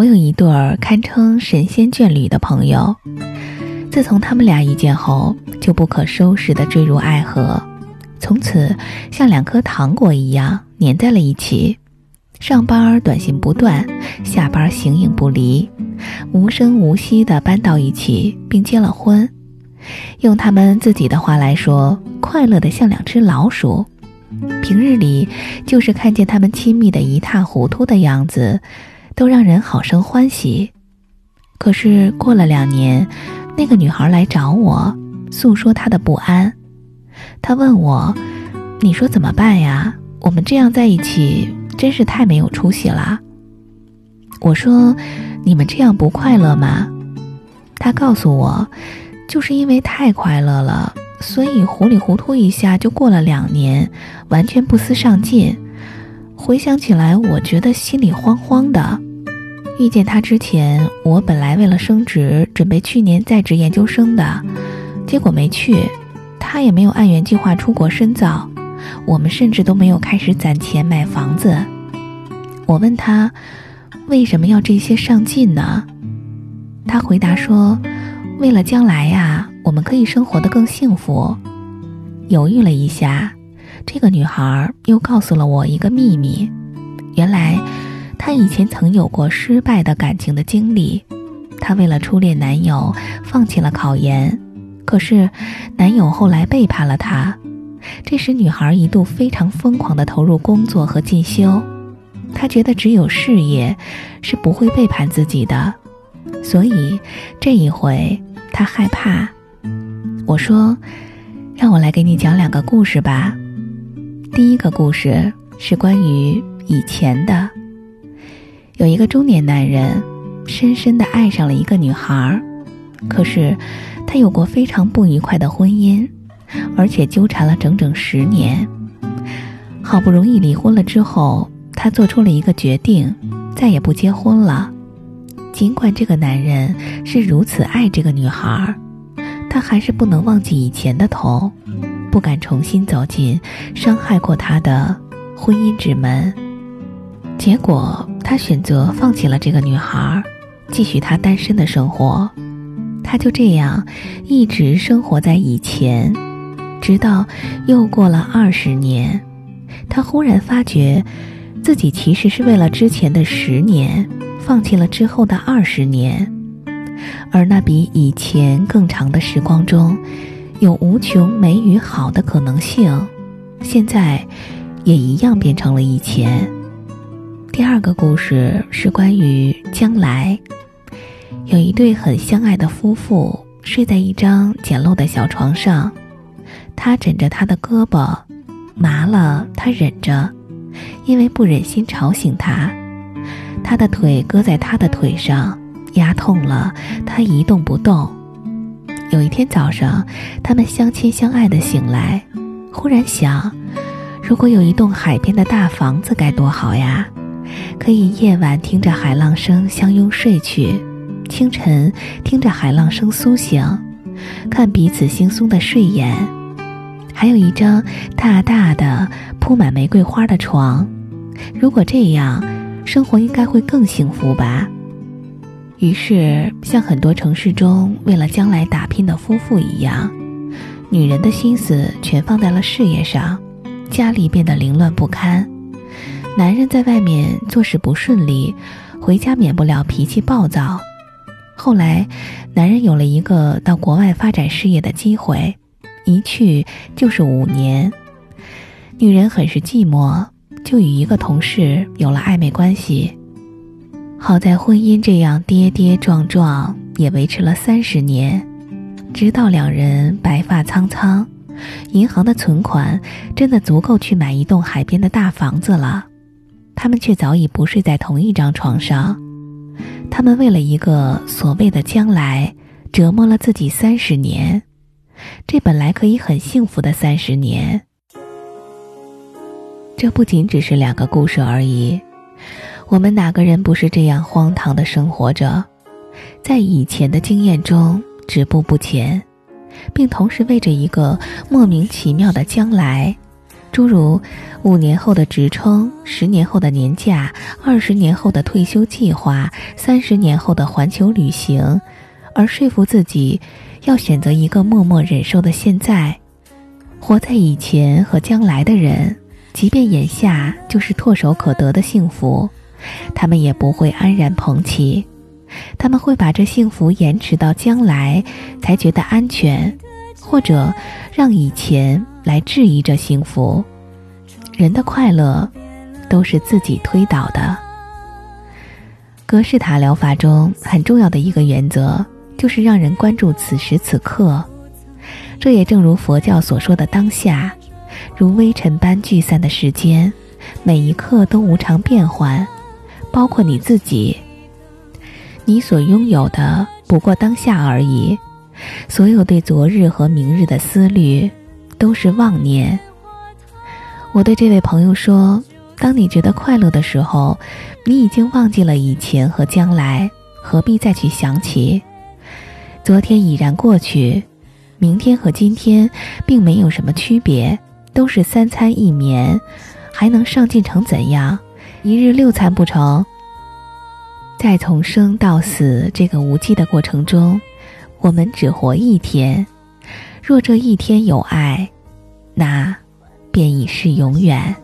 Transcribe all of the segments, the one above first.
我有一对儿堪称神仙眷侣的朋友，自从他们俩一见后，就不可收拾地坠入爱河，从此像两颗糖果一样粘在了一起。上班短信不断，下班形影不离，无声无息地搬到一起，并结了婚。用他们自己的话来说，快乐的像两只老鼠。平日里，就是看见他们亲密的一塌糊涂的样子。都让人好生欢喜。可是过了两年，那个女孩来找我，诉说她的不安。她问我：“你说怎么办呀？我们这样在一起，真是太没有出息了。”我说：“你们这样不快乐吗？”她告诉我：“就是因为太快乐了，所以糊里糊涂一下就过了两年，完全不思上进。”回想起来，我觉得心里慌慌的。遇见他之前，我本来为了升职，准备去年在职研究生的，结果没去。他也没有按原计划出国深造，我们甚至都没有开始攒钱买房子。我问他，为什么要这些上进呢？他回答说，为了将来呀，我们可以生活的更幸福。犹豫了一下。这个女孩又告诉了我一个秘密，原来她以前曾有过失败的感情的经历。她为了初恋男友放弃了考研，可是男友后来背叛了她。这时，女孩一度非常疯狂地投入工作和进修。她觉得只有事业是不会背叛自己的，所以这一回她害怕。我说：“让我来给你讲两个故事吧。”第一个故事是关于以前的。有一个中年男人，深深的爱上了一个女孩，可是他有过非常不愉快的婚姻，而且纠缠了整整十年。好不容易离婚了之后，他做出了一个决定，再也不结婚了。尽管这个男人是如此爱这个女孩，他还是不能忘记以前的痛。不敢重新走进伤害过他的婚姻之门，结果他选择放弃了这个女孩，继续他单身的生活。他就这样一直生活在以前，直到又过了二十年，他忽然发觉，自己其实是为了之前的十年，放弃了之后的二十年，而那比以前更长的时光中。有无穷美与好的可能性，现在也一样变成了以前。第二个故事是关于将来。有一对很相爱的夫妇睡在一张简陋的小床上，他枕着他的胳膊，麻了他忍着，因为不忍心吵醒他。他的腿搁在他的腿上，压痛了他一动不动。有一天早上，他们相亲相爱的醒来，忽然想，如果有一栋海边的大房子该多好呀！可以夜晚听着海浪声相拥睡去，清晨听着海浪声苏醒，看彼此惺忪的睡颜，还有一张大大的铺满玫瑰花的床。如果这样，生活应该会更幸福吧。于是，像很多城市中为了将来打拼的夫妇一样，女人的心思全放在了事业上，家里变得凌乱不堪。男人在外面做事不顺利，回家免不了脾气暴躁。后来，男人有了一个到国外发展事业的机会，一去就是五年。女人很是寂寞，就与一个同事有了暧昧关系。好在婚姻这样跌跌撞撞也维持了三十年，直到两人白发苍苍，银行的存款真的足够去买一栋海边的大房子了，他们却早已不睡在同一张床上。他们为了一个所谓的将来，折磨了自己三十年，这本来可以很幸福的三十年。这不仅只是两个故事而已。我们哪个人不是这样荒唐的生活着，在以前的经验中止步不前，并同时为着一个莫名其妙的将来，诸如五年后的职称、十年后的年假、二十年后的退休计划、三十年后的环球旅行，而说服自己要选择一个默默忍受的现在。活在以前和将来的人，即便眼下就是唾手可得的幸福，他们也不会安然捧起，他们会把这幸福延迟到将来才觉得安全，或者让以前。来质疑这幸福，人的快乐都是自己推导的。格式塔疗法中很重要的一个原则，就是让人关注此时此刻。这也正如佛教所说的当下，如微尘般聚散的时间，每一刻都无常变幻，包括你自己。你所拥有的不过当下而已，所有对昨日和明日的思虑。都是妄念。我对这位朋友说：“当你觉得快乐的时候，你已经忘记了以前和将来，何必再去想起？昨天已然过去，明天和今天并没有什么区别，都是三餐一眠，还能上进成怎样？一日六餐不成？在从生到死这个无际的过程中，我们只活一天。”若这一天有爱，那便已是永远。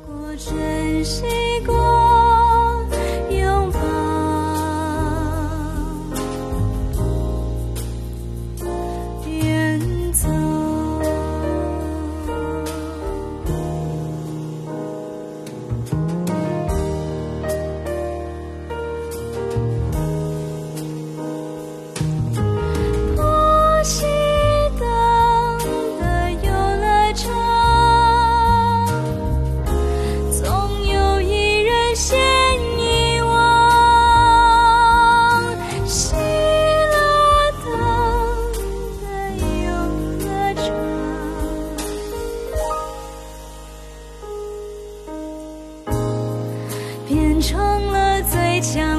变成了最强